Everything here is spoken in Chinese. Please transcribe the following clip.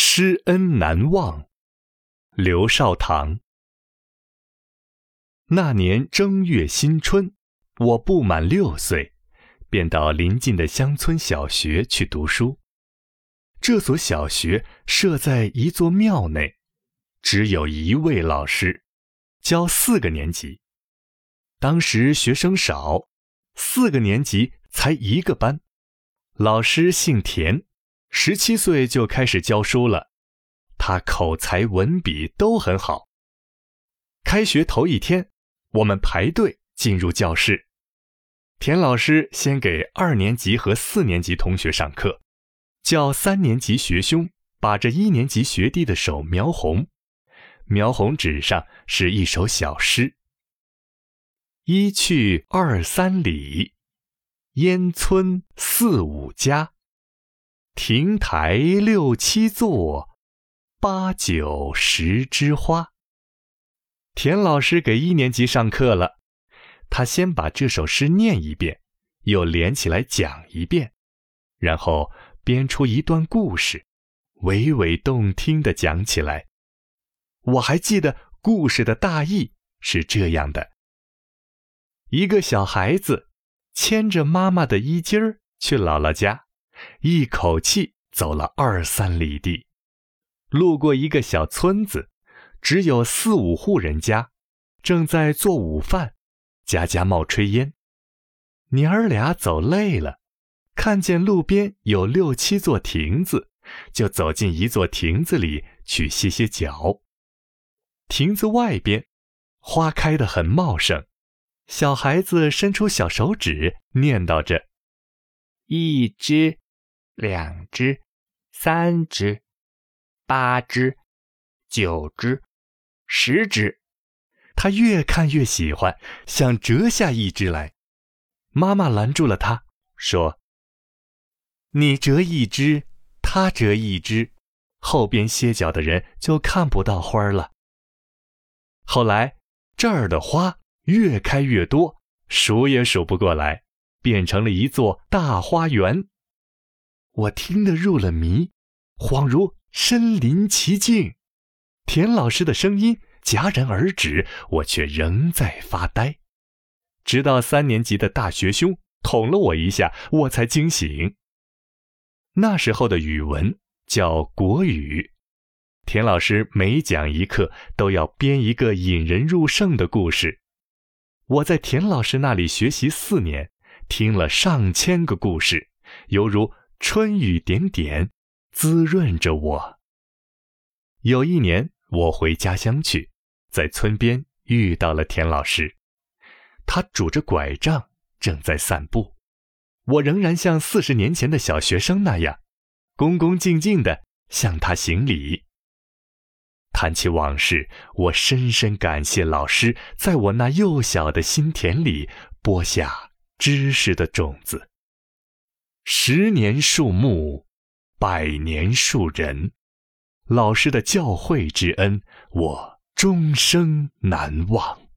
师恩难忘，刘少棠。那年正月新春，我不满六岁，便到邻近的乡村小学去读书。这所小学设在一座庙内，只有一位老师，教四个年级。当时学生少，四个年级才一个班。老师姓田。十七岁就开始教书了，他口才、文笔都很好。开学头一天，我们排队进入教室，田老师先给二年级和四年级同学上课，叫三年级学兄把这一年级学弟的手描红，描红纸上是一首小诗：“一去二三里，烟村四五家。”亭台六七座，八九十枝花。田老师给一年级上课了，他先把这首诗念一遍，又连起来讲一遍，然后编出一段故事，娓娓动听的讲起来。我还记得故事的大意是这样的：一个小孩子牵着妈妈的衣襟儿去姥姥家。一口气走了二三里地，路过一个小村子，只有四五户人家，正在做午饭，家家冒炊烟。娘儿俩走累了，看见路边有六七座亭子，就走进一座亭子里去歇歇脚。亭子外边，花开得很茂盛，小孩子伸出小手指，念叨着：“一只。”两只，三只，八只，九只，十只。他越看越喜欢，想折下一只来。妈妈拦住了他，说：“你折一只，他折一只，后边歇脚的人就看不到花了。”后来这儿的花越开越多，数也数不过来，变成了一座大花园。我听得入了迷，恍如身临其境。田老师的声音戛然而止，我却仍在发呆。直到三年级的大学兄捅了我一下，我才惊醒。那时候的语文叫国语，田老师每讲一课都要编一个引人入胜的故事。我在田老师那里学习四年，听了上千个故事，犹如。春雨点点，滋润着我。有一年，我回家乡去，在村边遇到了田老师，他拄着拐杖正在散步。我仍然像四十年前的小学生那样，恭恭敬敬地向他行礼。谈起往事，我深深感谢老师在我那幼小的心田里播下知识的种子。十年树木，百年树人。老师的教诲之恩，我终生难忘。